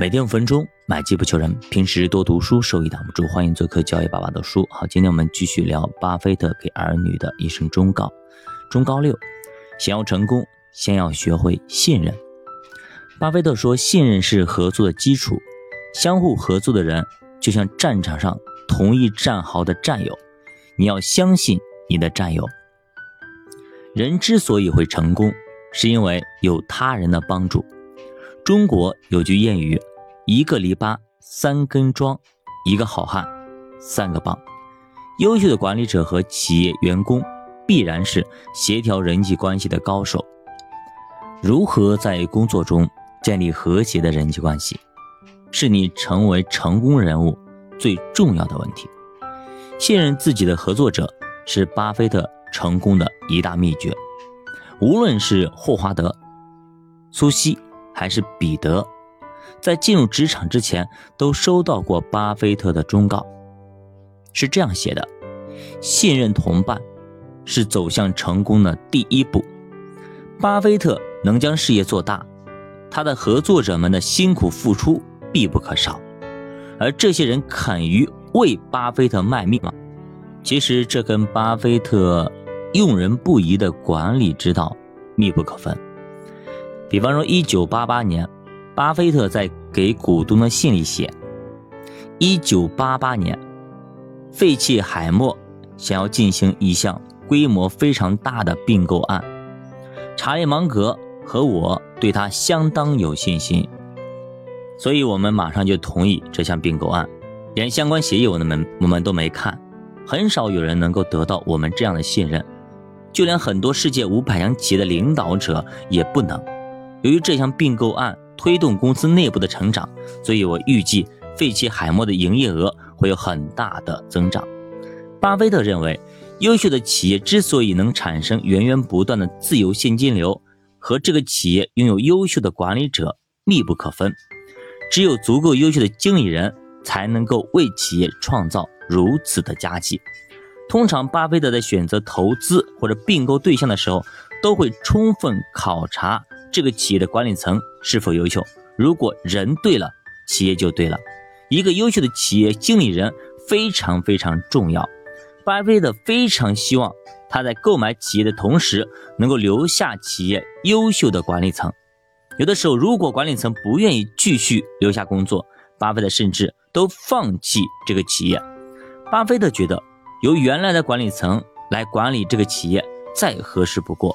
每天五分钟，买机不求人。平时多读书，收益挡不住。欢迎做客教育爸爸的书。好，今天我们继续聊巴菲特给儿女的一生忠告。忠告六：想要成功，先要学会信任。巴菲特说，信任是合作的基础。相互合作的人，就像战场上同一战壕的战友，你要相信你的战友。人之所以会成功，是因为有他人的帮助。中国有句谚语。一个篱笆三根桩，一个好汉三个帮。优秀的管理者和企业员工必然是协调人际关系的高手。如何在工作中建立和谐的人际关系，是你成为成功人物最重要的问题。信任自己的合作者是巴菲特成功的一大秘诀。无论是霍华德、苏西还是彼得。在进入职场之前，都收到过巴菲特的忠告，是这样写的：信任同伴是走向成功的第一步。巴菲特能将事业做大，他的合作者们的辛苦付出必不可少，而这些人肯于为巴菲特卖命吗？其实这跟巴菲特用人不疑的管理之道密不可分。比方说，一九八八年。巴菲特在给股东的信里写：“一九八八年，废弃海默想要进行一项规模非常大的并购案，查理芒格和我对他相当有信心，所以我们马上就同意这项并购案，连相关协议我们我们都没看。很少有人能够得到我们这样的信任，就连很多世界五百强企业的领导者也不能。由于这项并购案。”推动公司内部的成长，所以我预计废弃海默的营业额会有很大的增长。巴菲特认为，优秀的企业之所以能产生源源不断的自由现金流，和这个企业拥有优秀的管理者密不可分。只有足够优秀的经理人，才能够为企业创造如此的佳绩。通常，巴菲特在选择投资或者并购对象的时候，都会充分考察。这个企业的管理层是否优秀？如果人对了，企业就对了。一个优秀的企业经理人非常非常重要。巴菲特非常希望他在购买企业的同时，能够留下企业优秀的管理层。有的时候，如果管理层不愿意继续留下工作，巴菲特甚至都放弃这个企业。巴菲特觉得，由原来的管理层来管理这个企业再合适不过。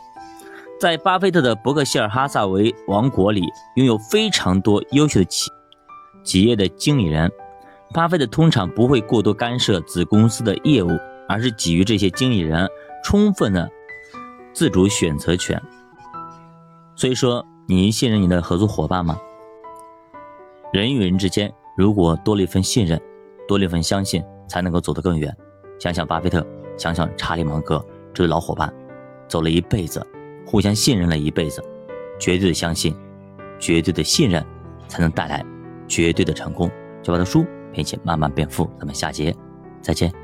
在巴菲特的伯克希尔哈萨维王国里，拥有非常多优秀的企企业的经理人。巴菲特通常不会过多干涉子公司的业务，而是给予这些经理人充分的自主选择权。所以说，你信任你的合作伙伴吗？人与人之间，如果多了一份信任，多了一份相信，才能够走得更远。想想巴菲特，想想查理芒格这对老伙伴，走了一辈子。互相信任了一辈子，绝对的相信，绝对的信任，才能带来绝对的成功。小宝的书并且慢慢变富，咱们下节再见。